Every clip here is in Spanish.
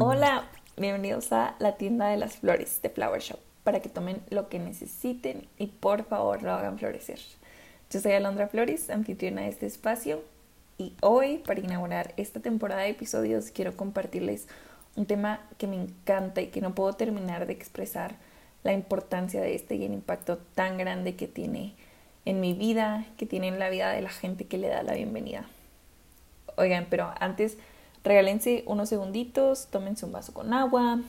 Hola, bienvenidos a la tienda de las flores de Flower Shop para que tomen lo que necesiten y por favor lo hagan florecer. Yo soy Alondra Flores, anfitriona de este espacio y hoy para inaugurar esta temporada de episodios quiero compartirles un tema que me encanta y que no puedo terminar de expresar la importancia de este y el impacto tan grande que tiene en mi vida, que tiene en la vida de la gente que le da la bienvenida. Oigan, pero antes regálense unos segunditos, tómense un vaso con agua,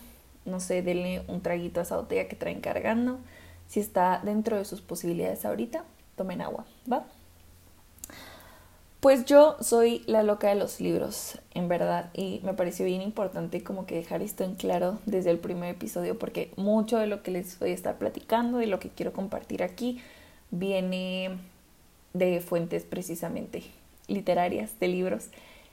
no sé, denle un traguito a esa botella que traen cargando. Si está dentro de sus posibilidades ahorita, tomen agua, ¿va? Pues yo soy la loca de los libros, en verdad, y me pareció bien importante como que dejar esto en claro desde el primer episodio, porque mucho de lo que les voy a estar platicando y lo que quiero compartir aquí viene de fuentes precisamente literarias, de libros.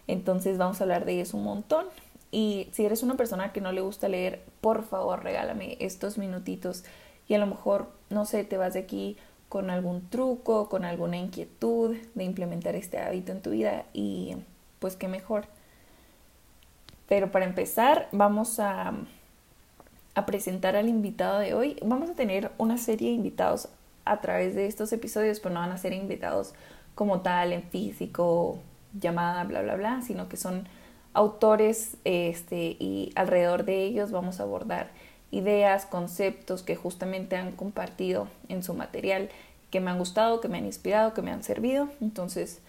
Entonces vamos a hablar de eso un montón. Y si eres una persona que no le gusta leer, por favor regálame estos minutitos y a lo mejor, no sé, te vas de aquí con algún truco, con alguna inquietud de implementar este hábito en tu vida y pues qué mejor. Pero para empezar, vamos a, a presentar al invitado de hoy. Vamos a tener una serie de invitados a través de estos episodios, pero no van a ser invitados como tal en físico llamada, bla, bla, bla, sino que son autores este, y alrededor de ellos vamos a abordar ideas, conceptos que justamente han compartido en su material, que me han gustado, que me han inspirado, que me han servido. Entonces,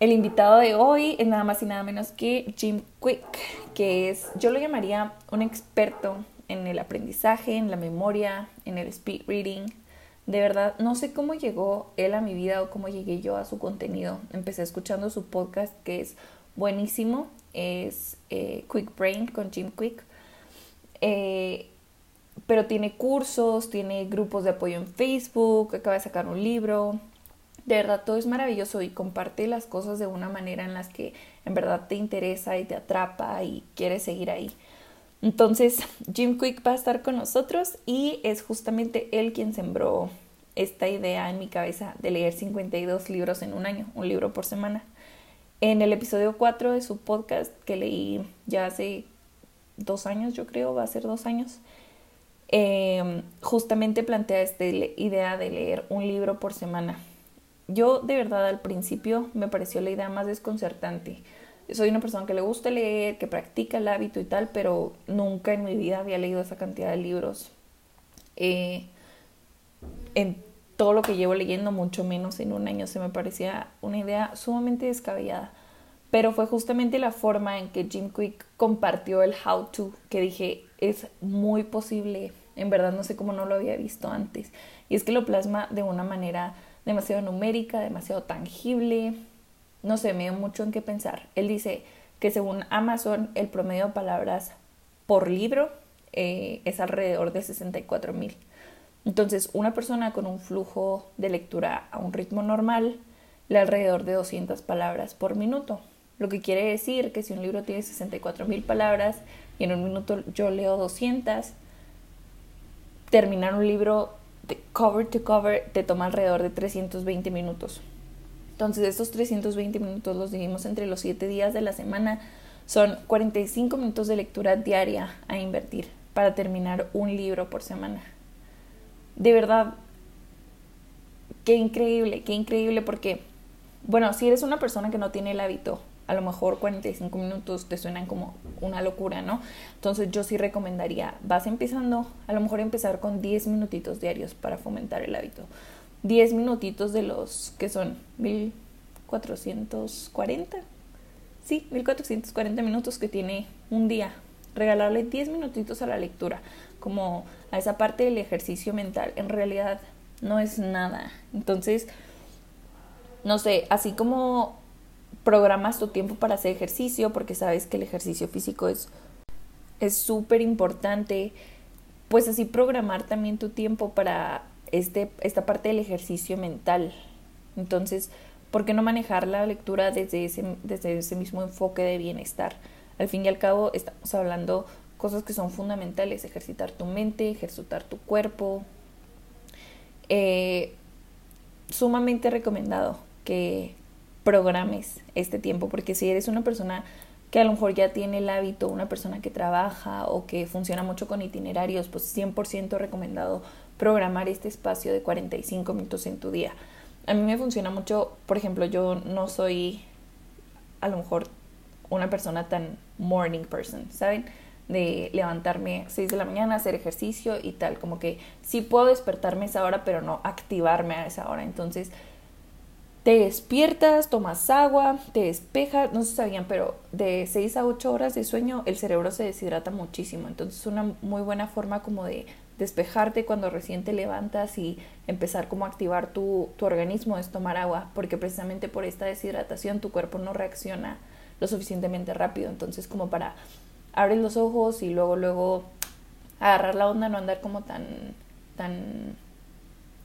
el invitado de hoy es nada más y nada menos que Jim Quick, que es, yo lo llamaría un experto en el aprendizaje, en la memoria, en el speed reading, de verdad, no sé cómo llegó él a mi vida o cómo llegué yo a su contenido. Empecé escuchando su podcast que es buenísimo, es eh, Quick Brain con Jim Quick. Eh, pero tiene cursos, tiene grupos de apoyo en Facebook, acaba de sacar un libro. De verdad, todo es maravilloso y comparte las cosas de una manera en las que en verdad te interesa y te atrapa y quieres seguir ahí. Entonces, Jim Quick va a estar con nosotros y es justamente él quien sembró esta idea en mi cabeza de leer 52 libros en un año, un libro por semana. En el episodio 4 de su podcast, que leí ya hace dos años, yo creo, va a ser dos años, em, justamente plantea esta idea de leer un libro por semana. Yo de verdad al principio me pareció la idea más desconcertante soy una persona que le gusta leer, que practica el hábito y tal, pero nunca en mi vida había leído esa cantidad de libros. Eh, en todo lo que llevo leyendo, mucho menos en un año, se me parecía una idea sumamente descabellada. Pero fue justamente la forma en que Jim Quick compartió el how to que dije, es muy posible. En verdad no sé cómo no lo había visto antes. Y es que lo plasma de una manera demasiado numérica, demasiado tangible, no sé, me dio mucho en qué pensar. Él dice que según Amazon el promedio de palabras por libro eh, es alrededor de 64 mil. Entonces, una persona con un flujo de lectura a un ritmo normal lee alrededor de 200 palabras por minuto. Lo que quiere decir que si un libro tiene 64 mil palabras y en un minuto yo leo 200, terminar un libro de cover to cover te toma alrededor de 320 minutos. Entonces, estos 320 minutos los dividimos entre los 7 días de la semana. Son 45 minutos de lectura diaria a invertir para terminar un libro por semana. De verdad, qué increíble, qué increíble porque, bueno, si eres una persona que no tiene el hábito, a lo mejor 45 minutos te suenan como una locura, ¿no? Entonces yo sí recomendaría, vas empezando, a lo mejor empezar con 10 minutitos diarios para fomentar el hábito. 10 minutitos de los que son 1440. Sí, 1440 minutos que tiene un día. Regalarle 10 minutitos a la lectura, como a esa parte del ejercicio mental. En realidad no es nada. Entonces, no sé, así como programas tu tiempo para hacer ejercicio, porque sabes que el ejercicio físico es es súper importante, pues así programar también tu tiempo para este, esta parte del ejercicio mental. Entonces, ¿por qué no manejar la lectura desde ese, desde ese mismo enfoque de bienestar? Al fin y al cabo, estamos hablando cosas que son fundamentales, ejercitar tu mente, ejercitar tu cuerpo. Eh, sumamente recomendado que programes este tiempo, porque si eres una persona que a lo mejor ya tiene el hábito, una persona que trabaja o que funciona mucho con itinerarios, pues 100% recomendado programar este espacio de 45 minutos en tu día. A mí me funciona mucho, por ejemplo, yo no soy a lo mejor una persona tan morning person, ¿saben? De levantarme a 6 de la mañana, hacer ejercicio y tal, como que sí puedo despertarme esa hora, pero no activarme a esa hora. Entonces, te despiertas, tomas agua, te despejas, no se sabían, pero de 6 a 8 horas de sueño el cerebro se deshidrata muchísimo. Entonces, una muy buena forma como de despejarte cuando recién te levantas y empezar como a activar tu, tu organismo es tomar agua, porque precisamente por esta deshidratación tu cuerpo no reacciona lo suficientemente rápido. Entonces, como para abrir los ojos y luego, luego agarrar la onda, no andar como tan, tan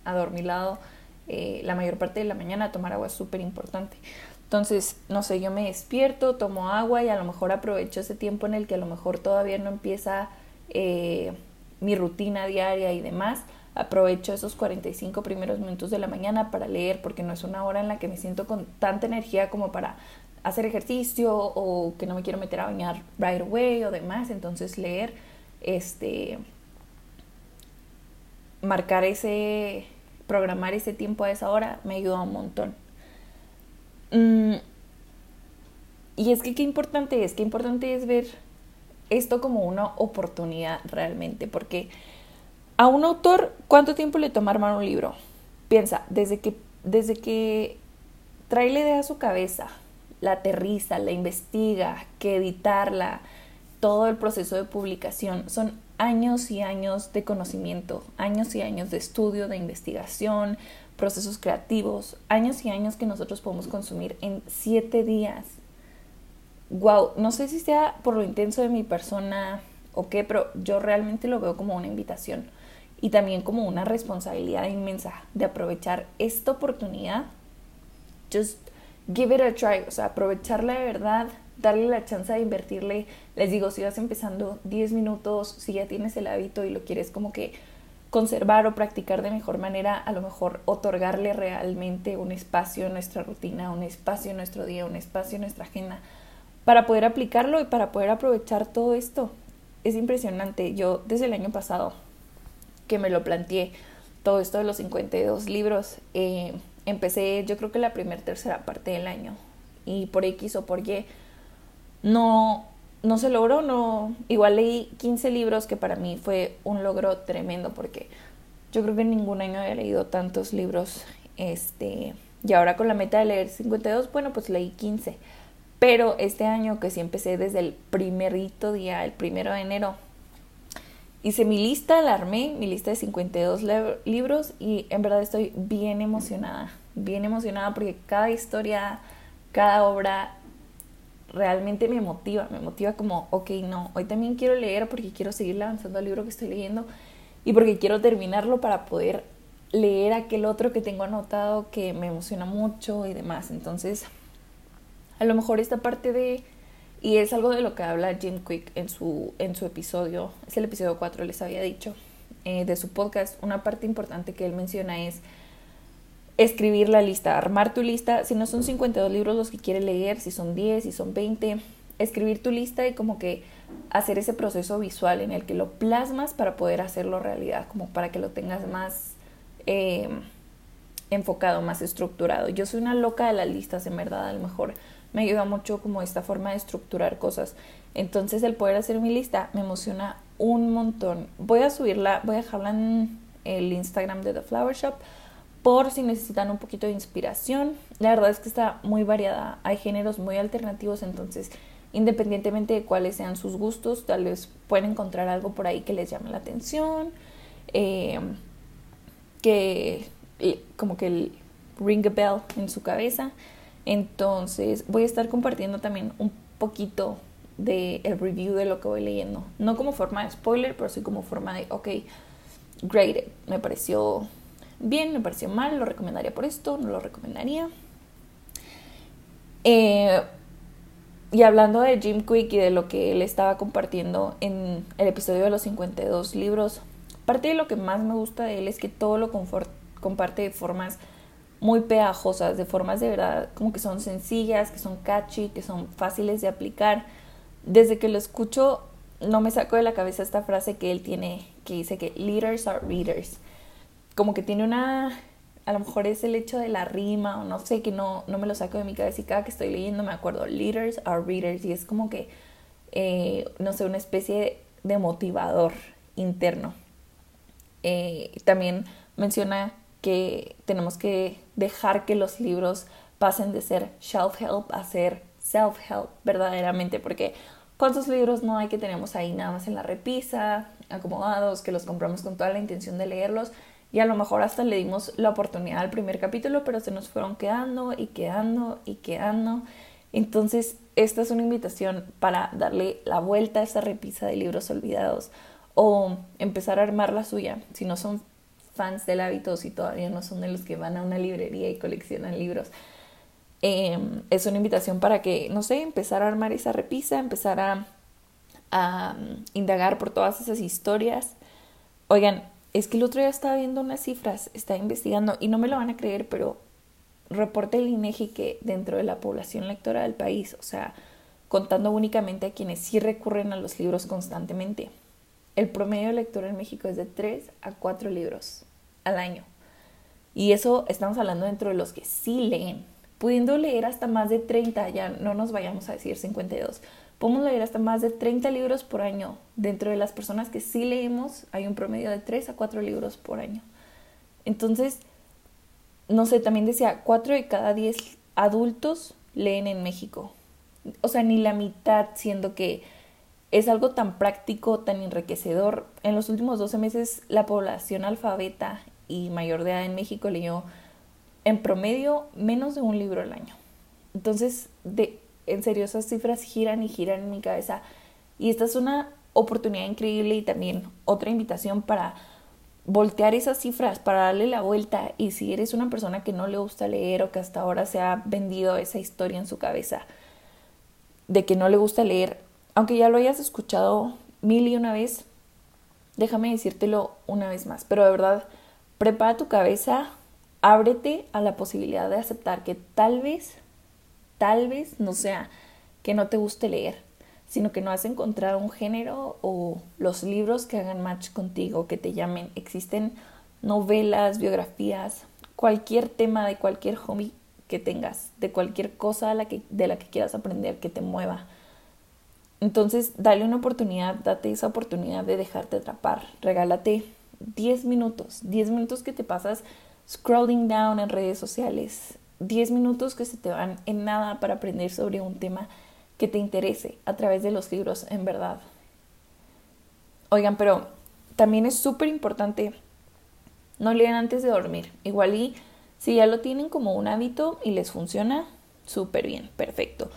adormilado eh, la mayor parte de la mañana, tomar agua es súper importante. Entonces, no sé, yo me despierto, tomo agua y a lo mejor aprovecho ese tiempo en el que a lo mejor todavía no empieza eh, mi rutina diaria y demás. Aprovecho esos 45 primeros minutos de la mañana para leer porque no es una hora en la que me siento con tanta energía como para hacer ejercicio o que no me quiero meter a bañar right away o demás. Entonces leer, este, marcar ese, programar ese tiempo a esa hora me ayuda un montón. Mm, y es que qué importante es, qué importante es ver esto como una oportunidad realmente, porque a un autor, ¿cuánto tiempo le toma armar un libro? Piensa, desde que, desde que trae la idea a su cabeza, la aterriza, la investiga, que editarla, todo el proceso de publicación, son años y años de conocimiento, años y años de estudio, de investigación, procesos creativos, años y años que nosotros podemos consumir en siete días. Wow, no sé si sea por lo intenso de mi persona o qué, pero yo realmente lo veo como una invitación y también como una responsabilidad inmensa de aprovechar esta oportunidad. Just give it a try, o sea, aprovecharla de verdad, darle la chance de invertirle. Les digo, si vas empezando 10 minutos, si ya tienes el hábito y lo quieres como que conservar o practicar de mejor manera, a lo mejor otorgarle realmente un espacio en nuestra rutina, un espacio en nuestro día, un espacio en nuestra agenda, para poder aplicarlo y para poder aprovechar todo esto. Es impresionante. Yo desde el año pasado que me lo planteé, todo esto de los 52 libros, eh, empecé yo creo que la primera tercera parte del año y por X o por Y no, no se logró, no, igual leí 15 libros que para mí fue un logro tremendo porque yo creo que en ningún año había leído tantos libros, este, y ahora con la meta de leer 52, bueno, pues leí 15, pero este año que sí empecé desde el primerito día, el primero de enero, hice mi lista, la armé, mi lista de 52 libros y en verdad estoy bien emocionada, bien emocionada porque cada historia, cada obra realmente me motiva, me motiva como, ok, no, hoy también quiero leer porque quiero seguir avanzando al libro que estoy leyendo y porque quiero terminarlo para poder leer aquel otro que tengo anotado que me emociona mucho y demás. Entonces, a lo mejor esta parte de, y es algo de lo que habla Jim Quick en su, en su episodio, es el episodio 4, les había dicho, eh, de su podcast, una parte importante que él menciona es escribir la lista, armar tu lista, si no son 52 libros los que quieres leer, si son 10, si son 20, escribir tu lista y como que hacer ese proceso visual en el que lo plasmas para poder hacerlo realidad, como para que lo tengas más eh, enfocado, más estructurado. Yo soy una loca de las listas, en verdad, a lo mejor me ayuda mucho como esta forma de estructurar cosas. Entonces el poder hacer mi lista me emociona un montón. Voy a subirla, voy a dejarla en el Instagram de The Flower Shop por si necesitan un poquito de inspiración. La verdad es que está muy variada, hay géneros muy alternativos, entonces independientemente de cuáles sean sus gustos, tal vez pueden encontrar algo por ahí que les llame la atención, eh, que como que el ring a bell en su cabeza. Entonces voy a estar compartiendo también un poquito de el review de lo que voy leyendo. No como forma de spoiler, pero sí como forma de, ok, great, me pareció bien, me pareció mal, lo recomendaría por esto, no lo recomendaría. Eh, y hablando de Jim Quick y de lo que él estaba compartiendo en el episodio de los 52 libros, parte de lo que más me gusta de él es que todo lo comparte de formas muy pegajosas, de formas de verdad como que son sencillas, que son catchy, que son fáciles de aplicar. Desde que lo escucho, no me saco de la cabeza esta frase que él tiene, que dice que leaders are readers. Como que tiene una, a lo mejor es el hecho de la rima o no sé, que no, no me lo saco de mi cabeza y cada que estoy leyendo me acuerdo, leaders are readers y es como que, eh, no sé, una especie de motivador interno. Eh, también menciona que tenemos que dejar que los libros pasen de ser shelf-help a ser self-help verdaderamente, porque ¿cuántos libros no hay que tenemos ahí nada más en la repisa, acomodados, que los compramos con toda la intención de leerlos? Y a lo mejor hasta le dimos la oportunidad al primer capítulo, pero se nos fueron quedando y quedando y quedando. Entonces, esta es una invitación para darle la vuelta a esa repisa de libros olvidados o empezar a armar la suya. Si no son fans del hábito, si todavía no son de los que van a una librería y coleccionan libros, em, es una invitación para que, no sé, empezar a armar esa repisa, empezar a, mm, indagar por todas esas historias. Oigan, es que el otro día estaba viendo unas cifras, estaba investigando y no me lo van a creer, pero reporte el INEGI que dentro de la población lectora del país, o sea, contando únicamente a quienes sí recurren a los libros constantemente, el promedio lector en México es de 3 a 4 libros al año. Y eso estamos hablando dentro de los que sí leen, pudiendo leer hasta más de 30, ya no nos vayamos a decir 52, podemos leer hasta más de 30 libros por año. Dentro de las personas que sí leemos hay un promedio de 3 a 4 libros por año. Entonces, no sé, también decía, 4 de cada 10 adultos leen en México. O sea, ni la mitad, siendo que es algo tan práctico, tan enriquecedor. En los últimos 12 meses, la población alfabeta y mayor de edad en México leyó en promedio menos de un libro al año. Entonces, de, en serio, esas cifras giran y giran en mi cabeza. Y esta es una oportunidad increíble y también otra invitación para voltear esas cifras, para darle la vuelta. Y si eres una persona que no le gusta leer o que hasta ahora se ha vendido esa historia en su cabeza de que no le gusta leer, aunque ya lo hayas escuchado mil y una vez, déjame decírtelo una vez más. Pero de verdad, prepara tu cabeza, ábrete a la posibilidad de aceptar que tal vez tal vez no sea que no te guste leer, sino que no has encontrado un género o los libros que hagan match contigo, que te llamen. Existen novelas, biografías, cualquier tema de cualquier hobby que tengas, de cualquier cosa de la que, de la que quieras aprender, que te mueva. Entonces, dale una oportunidad, date esa oportunidad de dejarte atrapar. Regálate 10 minutos, 10 minutos que te pasas scrolling down en redes sociales, 10 minutos que se te van en nada para aprender sobre un tema que te interese a través de los libros, en verdad. Oigan, pero también es súper importante no lean antes de dormir. Igual y si ya lo tienen como un hábito y les funciona, súper bien, perfecto.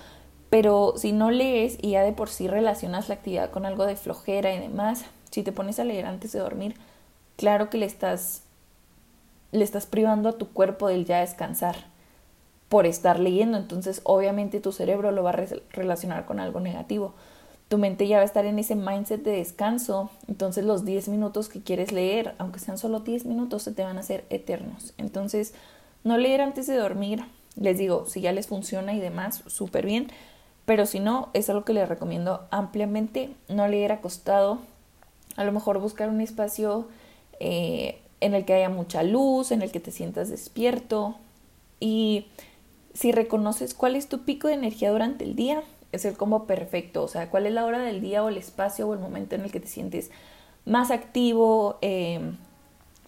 Pero si no lees y ya de por sí relacionas la actividad con algo de flojera y demás, si te pones a leer antes de dormir, claro que le estás le estás privando a tu cuerpo del ya descansar por estar leyendo. Entonces, obviamente tu cerebro lo va a relacionar con algo negativo. Tu mente ya va a estar en ese mindset de descanso. Entonces, los 10 minutos que quieres leer, aunque sean solo 10 minutos, se te van a hacer eternos. Entonces, no leer antes de dormir. Les digo, si ya les funciona y demás, súper bien. Pero si no, es algo que les recomiendo ampliamente. No leer acostado. A lo mejor buscar un espacio eh, en el que haya mucha luz, en el que te sientas despierto. Y si reconoces cuál es tu pico de energía durante el día, es el combo perfecto. O sea, cuál es la hora del día o el espacio o el momento en el que te sientes más activo, em,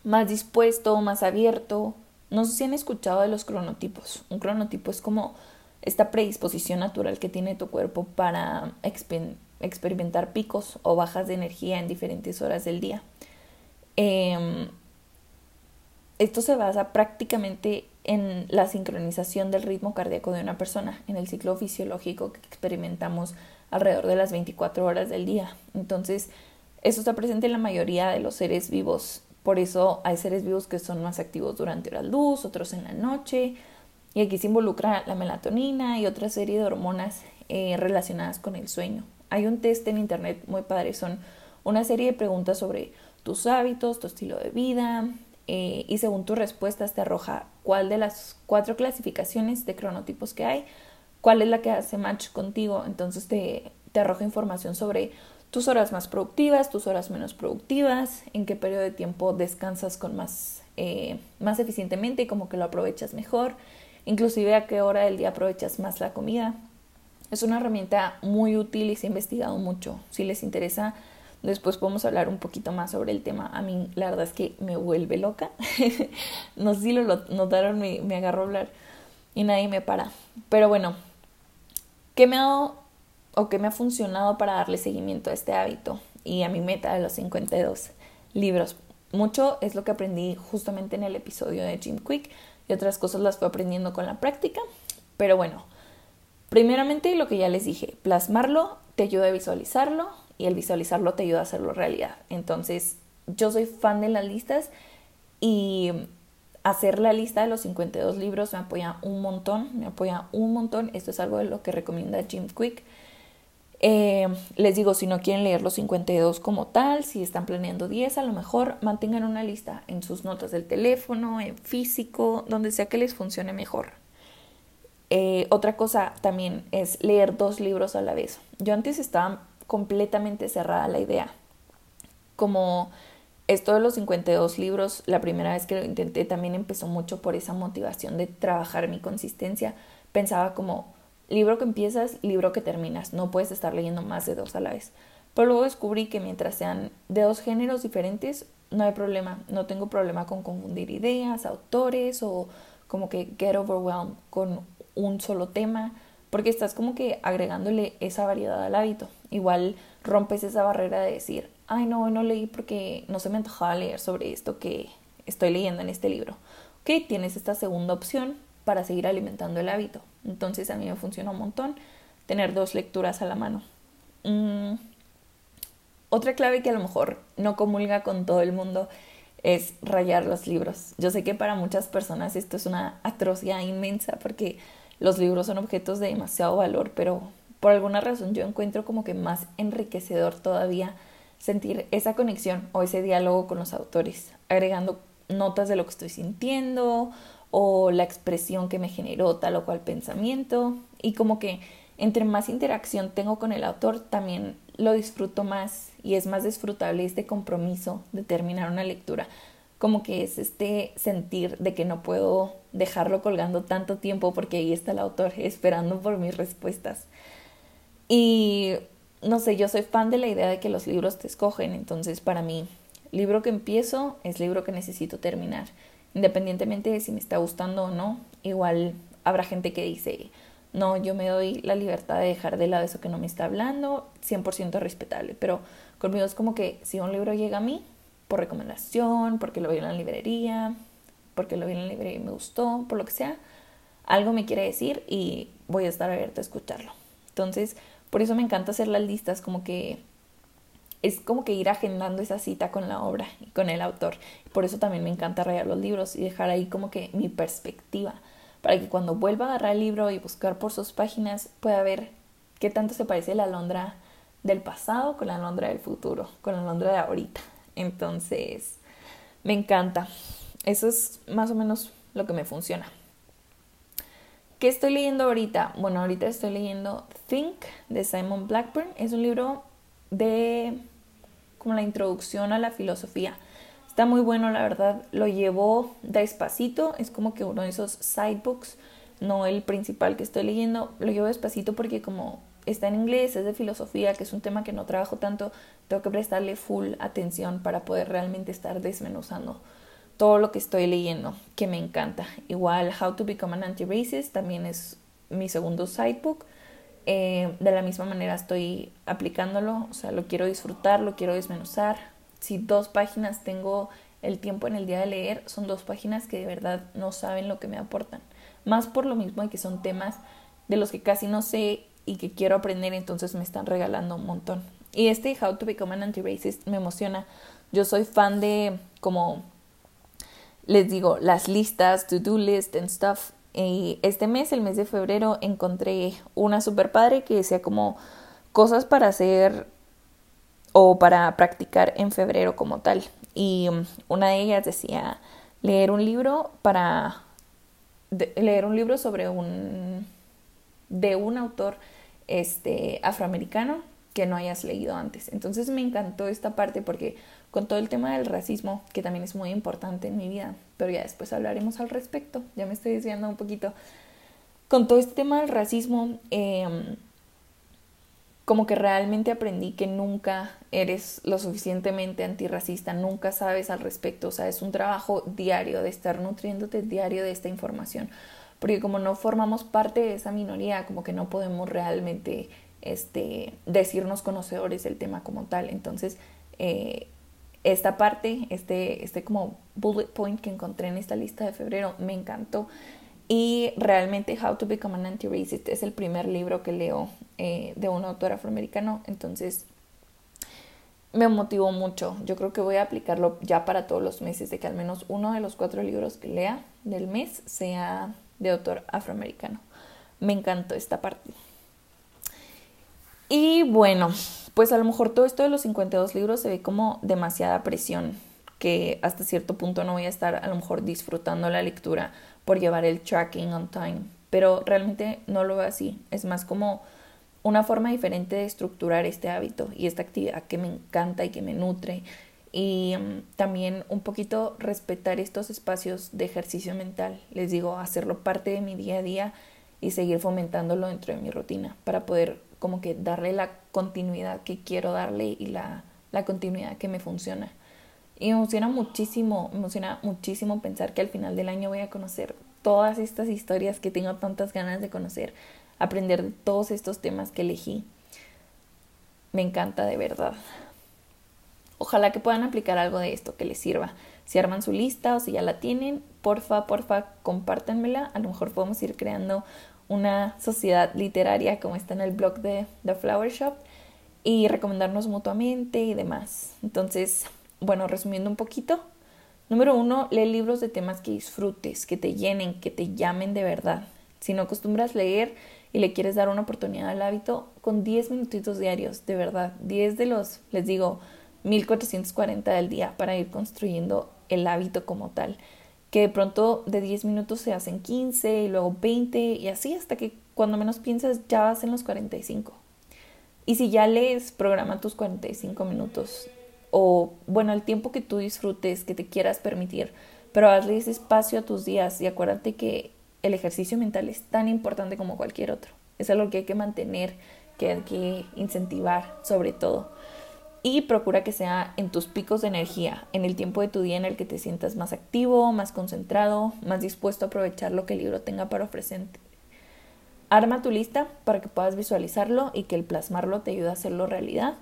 más dispuesto, más abierto. No sé si han escuchado de los cronotipos. Un cronotipo es como esta predisposición natural que tiene tu cuerpo para experimentar picos o bajas de energía en diferentes horas del día. Em, esto se basa prácticamente en la sincronización del ritmo cardíaco de una persona, en el ciclo fisiológico que experimentamos alrededor de las 24 horas del día. Entonces, eso está presente en la mayoría de los seres vivos. Por eso hay seres vivos que son más activos durante la luz, otros en la noche. Y aquí se involucra la melatonina y otra serie de hormonas eh, relacionadas con el sueño. Hay un test en internet muy padre, son una serie de preguntas sobre tus hábitos, tu estilo de vida, eh, y según tus respuestas te arroja cuál de las cuatro clasificaciones de cronotipos que hay, cuál es la que hace match contigo. Entonces te, te arroja información sobre tus horas más productivas, tus horas menos productivas, en qué periodo de tiempo descansas con más, eh, más eficientemente y como que lo aprovechas mejor, inclusive a qué hora del día aprovechas más la comida. Es una herramienta muy útil y se ha investigado mucho. Si les interesa, después podemos hablar un poquito más sobre el tema. A mí la verdad es que me vuelve loca. no sé si lo notaron, me, me agarro a hablar y nadie me para. Pero bueno, ¿qué me ha dado o qué me ha funcionado para darle seguimiento a este hábito y a mi meta de los 52 libros. Mucho es lo que aprendí justamente en el episodio de Jim Quick y otras cosas las fui aprendiendo con la práctica. Pero bueno, primeramente lo que ya les dije, plasmarlo te ayuda a visualizarlo y el visualizarlo te ayuda a hacerlo realidad. Entonces, yo soy fan de las listas y hacer la lista de los 52 libros me apoya un montón, me apoya un montón. Esto es algo de lo que recomienda Jim Quick. Eh, les digo, si no quieren leer los 52 como tal, si están planeando 10, a lo mejor mantengan una lista en sus notas del teléfono, en físico, donde sea que les funcione mejor. Eh, otra cosa también es leer dos libros a la vez. Yo antes estaba completamente cerrada la idea. Como esto de los 52 libros, la primera vez que lo intenté también empezó mucho por esa motivación de trabajar mi consistencia. Pensaba como, libro que empiezas, libro que terminas. No puedes estar leyendo más de dos a la vez. Pero luego descubrí que mientras sean de dos géneros diferentes, no hay problema. No tengo problema con confundir ideas, autores o como que get overwhelmed con un solo tema, porque estás como que agregándole esa variedad al hábito. Igual rompes esa barrera de decir, ay no, no leí porque no se me antojaba leer sobre esto que estoy leyendo en este libro. Ok, tienes esta segunda opción para seguir alimentando el hábito. Entonces a mí me funciona un montón tener dos lecturas a la mano. Mm, otra clave que a lo mejor no comulga con todo el mundo es rayar los libros. Yo sé que para muchas personas esto es una atrocidad inmensa porque los libros son objetos de demasiado valor, pero por alguna razón yo encuentro como que más enriquecedor todavía sentir esa conexión o ese diálogo con los autores, agregando notas de lo que estoy sintiendo o la expresión que me generó tal o cual pensamiento. Y como que entre más interacción tengo con el autor también lo disfruto más y es más disfrutable este compromiso de terminar una lectura. Como que es este sentir de que no puedo dejarlo colgando tanto tiempo porque ahí está el autor esperando por mis respuestas. Y no sé, yo soy fan de la idea de que los libros te escogen, entonces para mí, libro que empiezo es libro que necesito terminar independientemente de si me está gustando o no, igual habrá gente que dice, no, yo me doy la libertad de dejar de lado eso que no me está hablando, 100% respetable, pero conmigo es como que si un libro llega a mí, por recomendación, porque lo vi en la librería, porque lo vi en la librería y me gustó, por lo que sea, algo me quiere decir y voy a estar abierta a escucharlo. Entonces, por eso me encanta hacer las listas, como que es como que ir agendando esa cita con la obra y con el autor. Por eso también me encanta rayar los libros y dejar ahí como que mi perspectiva, para que cuando vuelva a agarrar el libro y buscar por sus páginas pueda ver qué tanto se parece la Londra del pasado con la Londra del futuro, con la Londra de ahorita. Entonces, me encanta. Eso es más o menos lo que me funciona. ¿Qué estoy leyendo ahorita? Bueno, ahorita estoy leyendo Think de Simon Blackburn. Es un libro de como la introducción a la filosofía. Está muy bueno, la verdad. Lo llevo despacito. Es como que uno de esos sidebooks, no el principal que estoy leyendo. Lo llevo despacito porque como está en inglés, es de filosofía, que es un tema que no trabajo tanto, tengo que prestarle full atención para poder realmente estar desmenuzando todo lo que estoy leyendo, que me encanta. Igual How to Become an Anti-Racist también es mi segundo sidebook. Eh, de la misma manera estoy aplicándolo, o sea, lo quiero disfrutar, lo quiero desmenuzar. Si dos páginas tengo el tiempo en el día de leer, son dos páginas que de verdad no saben lo que me aportan. Más por lo mismo de que son temas de los que casi no sé y que quiero aprender, entonces me están regalando un montón. Y este How to Become an Anti-Racist me emociona. Yo soy fan de, como les digo, las listas, to-do list and stuff. Este mes, el mes de febrero, encontré una super padre que decía como cosas para hacer o para practicar en febrero como tal. Y um, una de ellas decía leer un libro para leer un libro sobre un de un autor este afroamericano que no hayas leído antes. Entonces me encantó esta parte porque con todo el tema del racismo, que también es muy importante en mi vida, pero ya después hablaremos al respecto, ya me estoy desviando un poquito. Con todo este tema del racismo, eh, como que realmente aprendí que nunca eres lo suficientemente antirracista, nunca sabes al respecto, o sea, es un trabajo diario de estar nutriéndote diario de esta información, porque como no formamos parte de esa minoría, como que no podemos realmente este, decirnos conocedores del tema como tal, entonces eh, esta parte, este, este como bullet point que encontré en esta lista de febrero me encantó y realmente How to Become an Anti-Racist es el primer libro que leo eh, de un autor afroamericano. Entonces me motivó mucho. Yo creo que voy a aplicarlo ya para todos los meses, de que al menos uno de los cuatro libros que lea del mes sea de autor afroamericano. Me encantó esta parte. Y bueno, pues a lo mejor todo esto de los 52 libros se ve como demasiada presión, que hasta cierto punto no voy a estar a lo mejor disfrutando la lectura por llevar el tracking on time, pero realmente no lo veo así, es más como una forma diferente de estructurar este hábito y esta actividad que me encanta y que me nutre. Y mm, también un poquito respetar estos espacios de ejercicio mental, les digo, hacerlo parte de mi día a día y seguir fomentándolo dentro de mi rutina para poder como que darle la continuidad que quiero darle y la, la continuidad que me funciona. Y me emociona muchísimo, me emociona muchísimo pensar que al final del año voy a conocer todas estas historias que tengo tantas ganas de conocer, aprender de todos estos temas que elegí. Me encanta de verdad. Ojalá que puedan aplicar algo de esto que les sirva. Si arman su lista o si ya la tienen, porfa, porfa, compártanmela. A lo mejor podemos ir creando una sociedad literaria como está en el blog de The Flower Shop y recomendarnos mutuamente y demás. Entonces, bueno, resumiendo un poquito, número uno, lee libros de temas que disfrutes, que te llenen, que te llamen de verdad. Si no acostumbras leer y le quieres dar una oportunidad al hábito, con 10 minutitos diarios, de verdad, 10 de los, les digo, 1440 del día para ir construyendo el hábito como tal. Que de pronto de 10 minutos se hacen 15 y luego 20 y así hasta que cuando menos piensas ya vas en los 45. Y si ya lees, programa tus 45 minutos o bueno, el tiempo que tú disfrutes, que te quieras permitir, pero hazle ese espacio a tus días y acuérdate que el ejercicio mental es tan importante como cualquier otro. Es algo que hay que mantener, que hay que incentivar sobre todo. Y procura que sea en tus picos de energía, en el tiempo de tu día en el que te sientas más activo, más concentrado, más dispuesto a aprovechar lo que el libro tenga para ofrecerte. Arma tu lista para que puedas visualizarlo y que el plasmarlo te ayude a hacerlo realidad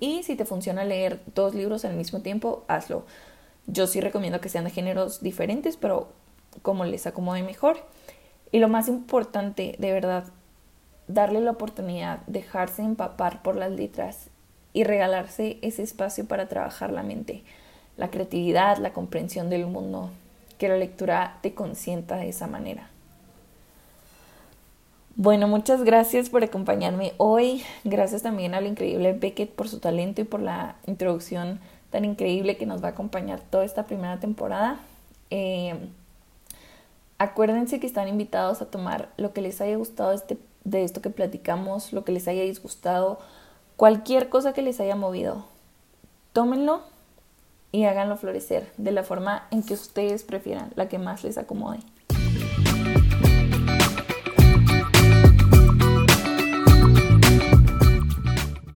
y si te funciona leer dos libros al mismo tiempo, hazlo. Yo sí recomiendo que sean de géneros diferentes, pero como les acomode mejor. Y lo más importante, de verdad, darle la oportunidad, dejarse empapar por las letras y regalarse ese espacio para trabajar la mente, la creatividad, la comprensión del mundo, que la lectura te consienta de esa manera. Bueno, muchas gracias por acompañarme hoy. Gracias también al increíble Beckett por su talento y por la introducción tan increíble que nos va a acompañar toda esta primera temporada. Eh, acuérdense que están invitados a tomar lo que les haya gustado este, de esto que platicamos, lo que les haya disgustado, cualquier cosa que les haya movido. Tómenlo y háganlo florecer de la forma en que ustedes prefieran, la que más les acomode.